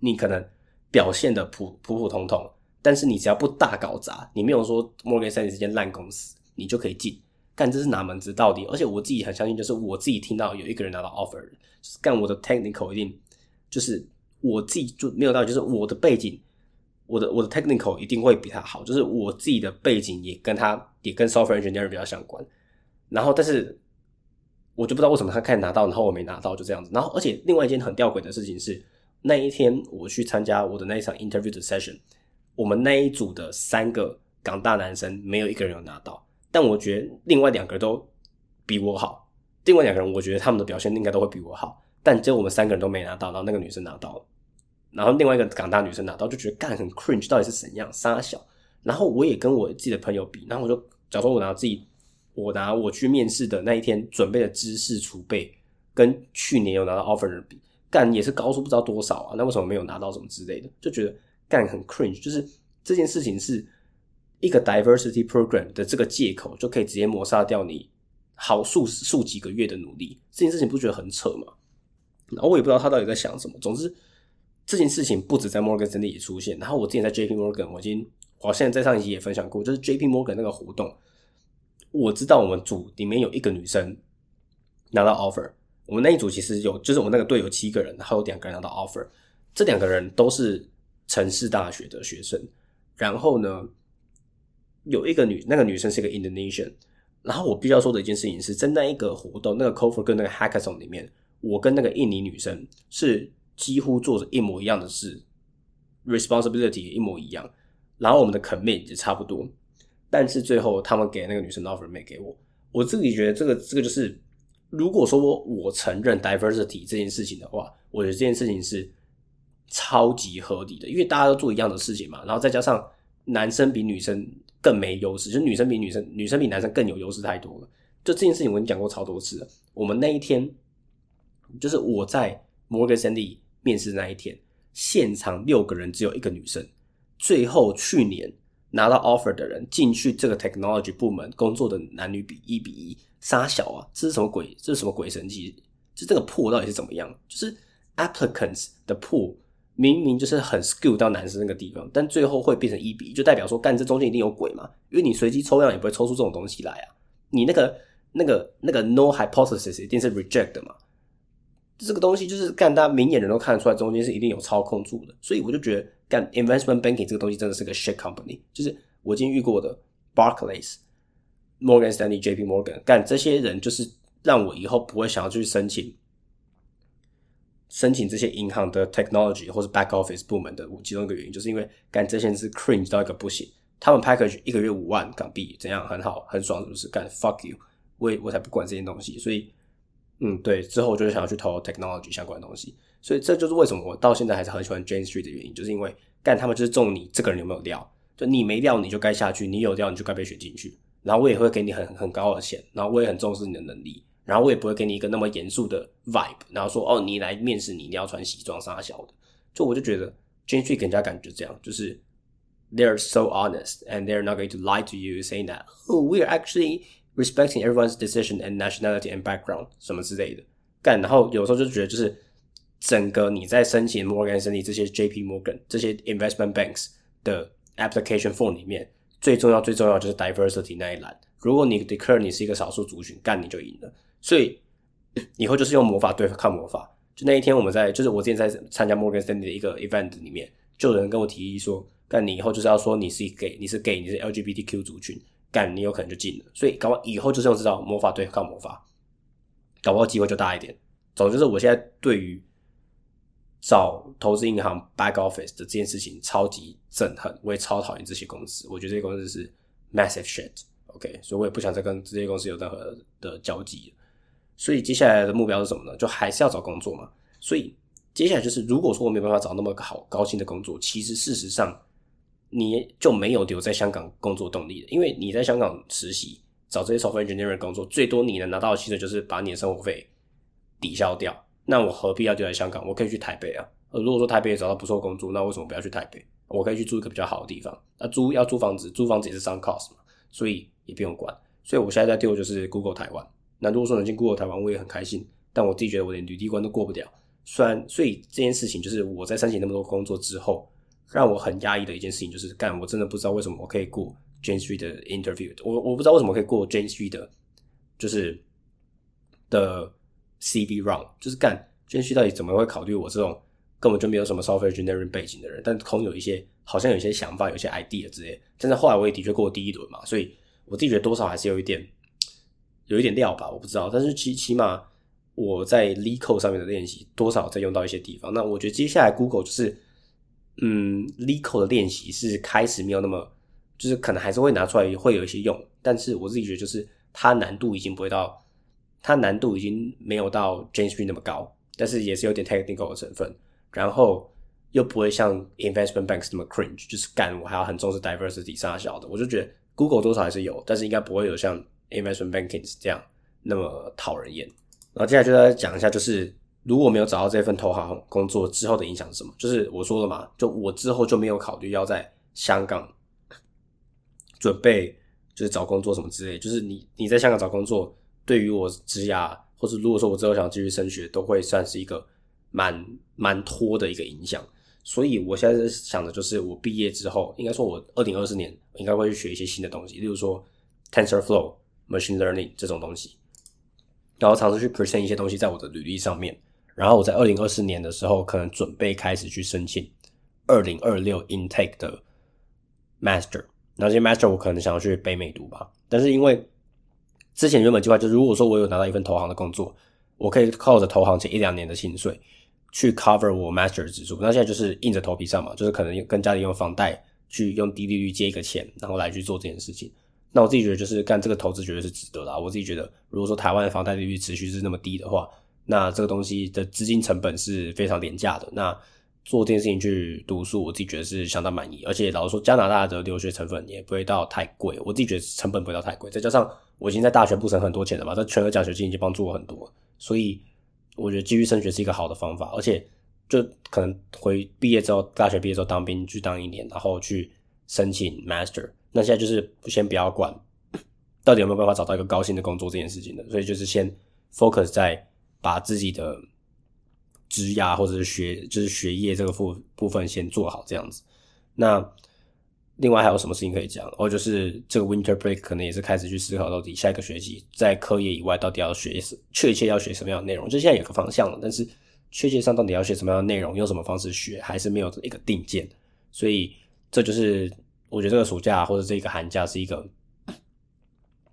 你可能表现的普普普通通，但是你只要不大搞砸，你没有说摩根士丹利这间烂公司，你就可以进。干这是哪门子道理？而且我自己很相信，就是我自己听到有一个人拿到 offer，干我的 technical 一定就是我自己就没有道理，就是我的背景，我的我的 technical 一定会比他好，就是我自己的背景也跟他也跟 software engineer 比较相关，然后但是。我就不知道为什么他开始拿到，然后我没拿到，就这样子。然后，而且另外一件很吊诡的事情是，那一天我去参加我的那一场 interview 的 session，我们那一组的三个港大男生没有一个人有拿到，但我觉得另外两个人都比我好。另外两个人，我觉得他们的表现应该都会比我好，但只有我们三个人都没拿到，然后那个女生拿到了，然后另外一个港大女生拿到，就觉得干很 cringe，到底是怎样傻小。然后我也跟我自己的朋友比，然后我就假如说我拿自己。我拿我去面试的那一天准备的知识储备，跟去年有拿到 offer 的比，干也是高出不知道多少啊！那为什么没有拿到什么之类的？就觉得干很 cringe，就是这件事情是一个 diversity program 的这个借口，就可以直接抹杀掉你好数数几个月的努力。这件事情不觉得很扯吗？然后我也不知道他到底在想什么。总之，这件事情不止在 Morgan 真里也出现。然后我之前在 JP Morgan，我已经我现在在上一集也分享过，就是 JP Morgan 那个活动。我知道我们组里面有一个女生拿到 offer，我们那一组其实有，就是我们那个队有七个人，然后有两个人拿到 offer，这两个人都是城市大学的学生。然后呢，有一个女，那个女生是一个 Indonesian。然后我必须要说的一件事情是，在那一个活动，那个 cover 跟那个 hackathon 里面，我跟那个印尼女生是几乎做着一模一样的事，responsibility 也一模一样，然后我们的 commit 也差不多。但是最后他们给那个女生 offer 没给我，我自己觉得这个这个就是，如果说我承认 diversity 这件事情的话，我觉得这件事情是超级合理的，因为大家都做一样的事情嘛，然后再加上男生比女生更没优势，就女生比女生女生比男生更有优势太多了。就这件事情我跟你讲过超多次了。我们那一天就是我在摩根森里面试那一天，现场六个人只有一个女生，最后去年。拿到 offer 的人进去这个 technology 部门工作的男女比一比一，杀小啊！这是什么鬼？这是什么鬼神奇？就这个破到底是怎么样？就是 applicants 的破明明就是很 skill 到男生那个地方，但最后会变成一比一，就代表说干这中间一定有鬼嘛？因为你随机抽样也不会抽出这种东西来啊！你那个那个那个 no hypothesis 一定是 reject 的嘛？这个东西就是干，大家明眼人都看得出来，中间是一定有操控住的，所以我就觉得干 investment banking 这个东西真的是个 shit company。就是我今天遇过的 Barclays，Morgan Stanley、J P Morgan，干这些人就是让我以后不会想要去申请申请这些银行的 technology 或者 back office 部门的其中一个原因，就是因为干这些是 cringe 到一个不行。他们 package 一个月五万港币，怎样很好很爽，是不是？干 fuck you，我也我才不管这些东西。所以，嗯，对，之后我就是想要去投 technology 相关的东西。所以这就是为什么我到现在还是很喜欢 Jane Street 的原因，就是因为干他们就是重你这个人有没有料，就你没料你就该下去，你有料你就该被选进去。然后我也会给你很很高的钱，然后我也很重视你的能力，然后我也不会给你一个那么严肃的 vibe，然后说哦你来面试你你要穿西装啥小的，就我就觉得 Jane Street 给人家感觉这样，就是 they're so honest and they're not going to lie to you saying that oh we're actually respecting everyone's decision and nationality and background 什么之类的干，然后有时候就觉得就是整个你在申请 Morgan Stanley 这些 JP Morgan 这些 investment banks 的 application form 里面。最重要最重要就是 diversity 那一栏，如果你 declare 你是一个少数族群，干你就赢了。所以以后就是用魔法对抗魔法。就那一天我们在，就是我之前在参加 Morgan Stanley 的一个 event 里面，就有人跟我提议说，干你以后就是要说你是 gay，你是 gay，你是 LGBTQ 族群，干你有可能就进了。所以搞不好以后就是用这招魔法对抗魔法，搞不好机会就大一点。总之是我现在对于。找投资银行 back office 的这件事情超级憎恨，我也超讨厌这些公司。我觉得这些公司是 massive shit，OK，所以我也不想再跟这些公司有任何的交集。所以接下来的目标是什么呢？就还是要找工作嘛。所以接下来就是，如果说我没有办法找那么好高薪的工作，其实事实上你就没有留在香港工作动力了，因为你在香港实习找这些 software engineer 工作，最多你能拿到的薪水就是把你的生活费抵消掉。那我何必要留在香港？我可以去台北啊。呃，如果说台北也找到不错工作，那为什么不要去台北？我可以去住一个比较好的地方。那租要租房子，租房子也是上 cost 嘛，所以也不用管。所以我现在在丢就是 Google 台湾。那如果说能进 Google 台湾，我也很开心。但我自己觉得我连履历关都过不了。虽然，所以这件事情就是我在申请那么多工作之后，让我很压抑的一件事情就是，干我真的不知道为什么我可以过 Jane Street 的 interview。我我不知道为什么可以过 Jane Street 的，就是的 CV round，就是干。军区到底怎么会考虑我这种根本就没有什么 software engineering 背景的人？但空有一些好像有一些想法、有些 idea 之类。但是后来我也的确过第一轮嘛，所以我自己觉得多少还是有一点有一点料吧，我不知道。但是起起码我在 l e c o 上面的练习多少在用到一些地方。那我觉得接下来 Google 就是嗯 l e c o 的练习是开始没有那么就是可能还是会拿出来会有一些用，但是我自己觉得就是它难度已经不会到它难度已经没有到 James Street 那么高。但是也是有点 technical 的成分，然后又不会像 investment banks 那么 cringe，就是干我还要很重视 diversity 啥小的，我就觉得 Google 多少还是有，但是应该不会有像 investment banking 这样那么讨人厌。然后接下来就来讲一下，就是如果没有找到这份投行工作之后的影响是什么？就是我说了嘛，就我之后就没有考虑要在香港准备就是找工作什么之类，就是你你在香港找工作对于我职涯。或者如果说我之后想继续升学，都会算是一个蛮蛮拖的一个影响。所以我现在想的就是，我毕业之后，应该说我二零二四年应该会去学一些新的东西，例如说 TensorFlow、Machine Learning 这种东西，然后尝试去 present 一些东西在我的履历上面。然后我在二零二四年的时候，可能准备开始去申请二零二六 intake 的 Master。那些 Master 我可能想要去北美读吧，但是因为之前原本计划就是，如果说我有拿到一份投行的工作，我可以靠着投行这一两年的薪水去 cover 我 master 的支出。那现在就是硬着头皮上嘛，就是可能跟家里用房贷去用低利率借一个钱，然后来去做这件事情。那我自己觉得就是干这个投资绝对是值得的。我自己觉得，如果说台湾的房贷利率持续是那么低的话，那这个东西的资金成本是非常廉价的。那做这件事情去读书，我自己觉得是相当满意。而且老实说，加拿大的留学成本也不会到太贵，我自己觉得成本不会到太贵，再加上。我已经在大学不省很多钱了嘛，这全额奖学金已经帮助我很多，所以我觉得继续升学是一个好的方法，而且就可能回毕业之后，大学毕业之后当兵去当一年，然后去申请 master。那现在就是先不要管 到底有没有办法找到一个高薪的工作这件事情的，所以就是先 focus 在把自己的职涯或者是学就是学业这个部部分先做好这样子。那另外还有什么事情可以讲？哦，就是这个 winter break 可能也是开始去思考到底下一个学期在课业以外到底要学什，确切要学什么样的内容。就现在有个方向了，但是确切上到底要学什么样的内容，用什么方式学，还是没有一个定见。所以这就是我觉得这个暑假或者这个寒假是一个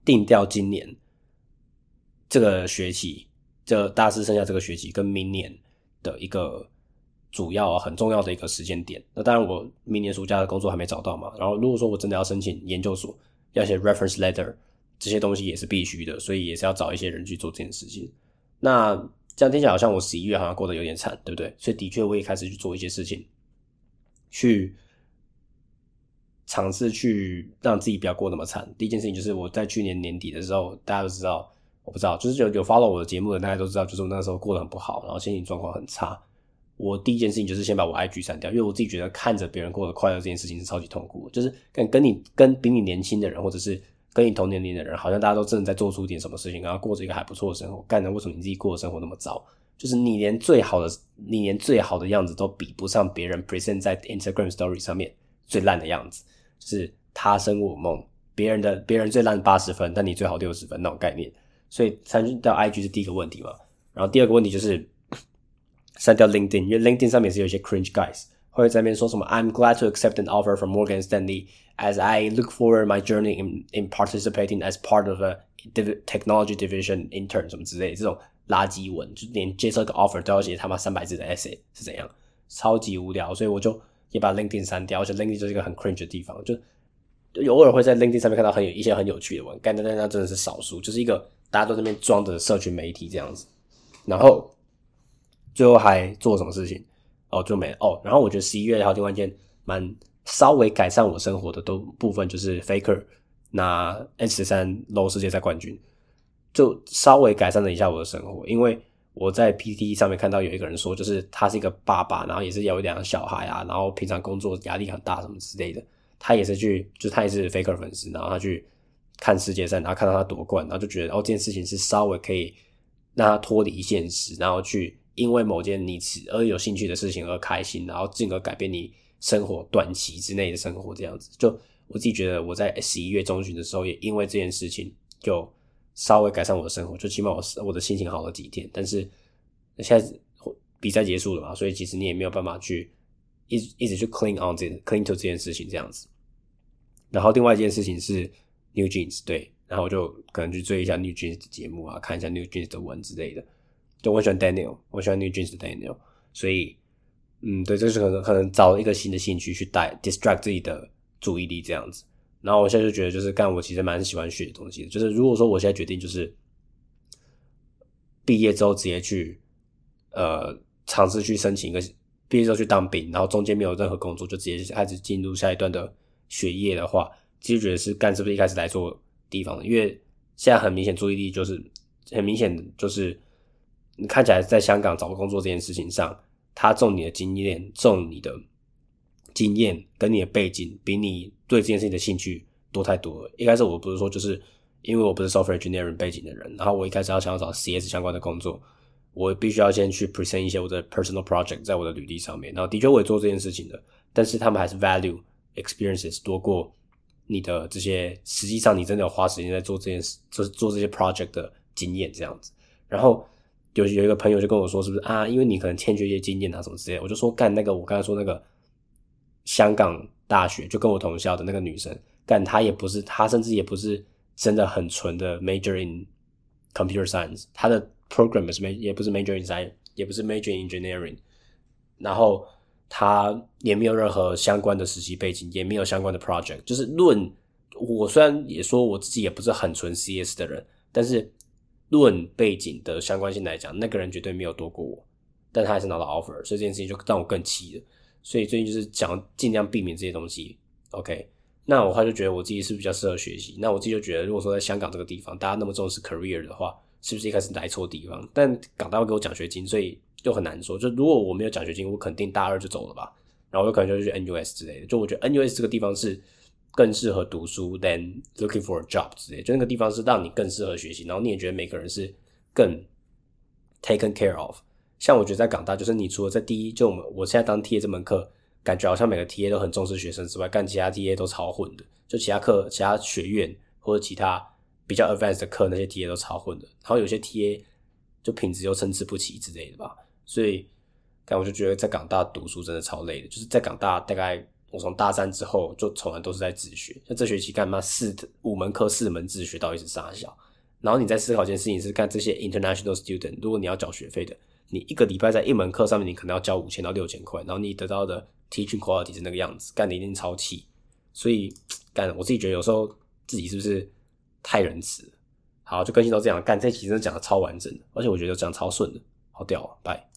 定调今年这个学期，这大四剩下这个学期跟明年的一个主要很重要的一个时间点。那当然，我明年暑假的工作还没找到嘛。然后，如果说我真的要申请研究所，要写 reference letter 这些东西也是必须的，所以也是要找一些人去做这件事情。那这样听起来好像我十一月好像过得有点惨，对不对？所以的确我也开始去做一些事情，去尝试去让自己不要过那么惨。第一件事情就是我在去年年底的时候，大家都知道，我不知道，就是有有 follow 我的节目的大家都知道，就是我那时候过得很不好，然后心情状况很差。我第一件事情就是先把我 IG 删掉，因为我自己觉得看着别人过得快乐这件事情是超级痛苦，就是跟跟你跟比你年轻的人，或者是跟你同年龄的人，好像大家都真的在做出一点什么事情，然后过着一个还不错的生活。干的为什么你自己过的生活那么糟？就是你连最好的你连最好的样子都比不上别人 present 在 Instagram Story 上面最烂的样子，是他生我梦，别人的别人最烂八十分，但你最好六十分那种概念。所以删掉 IG 是第一个问题嘛，然后第二个问题就是。删掉 LinkedIn，因为 LinkedIn 上面是有一些 cringe guys 会在那边说什么 I'm glad to accept an offer from Morgan Stanley as I look forward my journey in in participating as part of a technology division intern 什么之类的这种垃圾文，就连接受个 offer 都要写他妈三百字的 essay 是怎样，超级无聊，所以我就也把 LinkedIn 删掉，而且 LinkedIn 就是一个很 cringe 的地方，就偶尔会在 LinkedIn 上面看到很有一些很有趣的文，但但那真的是少数，就是一个大家都在那边装的社群媒体这样子，然后。最后还做什么事情？哦，就没哦。然后我觉得十一月还有另外一件蛮稍微改善我生活的都部分，就是 Faker 拿 H 十三 Low 世界赛冠军，就稍微改善了一下我的生活。因为我在 PT 上面看到有一个人说，就是他是一个爸爸，然后也是有两个小孩啊，然后平常工作压力很大什么之类的。他也是去，就他也是 Faker 粉丝，然后他去看世界赛，然后看到他夺冠，然后就觉得哦，这件事情是稍微可以让他脱离现实，然后去。因为某件你而有兴趣的事情而开心，然后进而改变你生活短期之内的生活，这样子。就我自己觉得，我在十一月中旬的时候，也因为这件事情，就稍微改善我的生活，就起码我我的心情好了几天。但是现在比赛结束了嘛，所以其实你也没有办法去一直一直去 clean on 这 clean to 这件事情这样子。然后另外一件事情是 New Jeans，对，然后我就可能去追一下 New Jeans 的节目啊，看一下 New Jeans 的文之类的。就我喜欢 Daniel，我喜欢 New Jeans 的 Daniel，所以，嗯，对，这是可能可能找一个新的兴趣去带 distract 自己的注意力这样子。然后我现在就觉得，就是干我其实蛮喜欢学东西的。就是如果说我现在决定就是毕业之后直接去呃尝试去申请一个毕业之后去当兵，然后中间没有任何工作，就直接开始进入下一段的学业的话，其实觉得是干是不是一开始来做地方的？因为现在很明显注意力就是很明显就是。你看起来在香港找工作这件事情上，他重你的经验，重你的经验跟你的背景，比你对这件事情的兴趣多太多了。一开始我不是说，就是因为我不是 software engineering 背景的人，然后我一开始要想要找 CS 相关的工作，我必须要先去 present 一些我的 personal project 在我的履历上面。然后的确我也做这件事情的，但是他们还是 value experiences 多过你的这些实际上你真的有花时间在做这件事，就是做这些 project 的经验这样子。然后。有有一个朋友就跟我说，是不是啊？因为你可能欠缺一些经验啊，什么之类。我就说干那个，我刚才说那个香港大学就跟我同校的那个女生，干她也不是，她甚至也不是真的很纯的 major in computer science，她的 program 是 major 也不是 major in science，也不是 major in engineering，然后他也没有任何相关的实习背景，也没有相关的 project。就是论我虽然也说我自己也不是很纯 CS 的人，但是。论背景的相关性来讲，那个人绝对没有多过我，但他还是拿到 offer，所以这件事情就让我更气了。所以最近就是想尽量避免这些东西。OK，那我他就觉得我自己是比较适合学习。那我自己就觉得，如果说在香港这个地方，大家那么重视 career 的话，是不是一开始来错地方？但港大会给我奖学金，所以就很难说。就如果我没有奖学金，我肯定大二就走了吧。然后有可能就去 NUS 之类的。就我觉得 NUS 这个地方是。更适合读书，than looking for a job 之类，就那个地方是让你更适合学习，然后你也觉得每个人是更 taken care of。像我觉得在港大，就是你除了在第一，就我们我现在当 TA 这门课，感觉好像每个 TA 都很重视学生之外，干其他 TA 都超混的。就其他课、其他学院或者其他比较 advanced 的课，那些 TA 都超混的。然后有些 TA 就品质又参差不齐之类的吧。所以，但我就觉得在港大读书真的超累的。就是在港大大概。我从大三之后就从来都是在自学，像这学期干嘛四五门课四门自学，到底是啥小？然后你在思考一件事情是干这些 international student，如果你要缴学费的，你一个礼拜在一门课上面你可能要交五千到六千块，然后你得到的 teaching quality 是那个样子，干的一定超气。所以干我自己觉得有时候自己是不是太仁慈？好，就更新到这样，干这期真的讲的超完整的，而且我觉得讲超顺的，好屌啊，拜。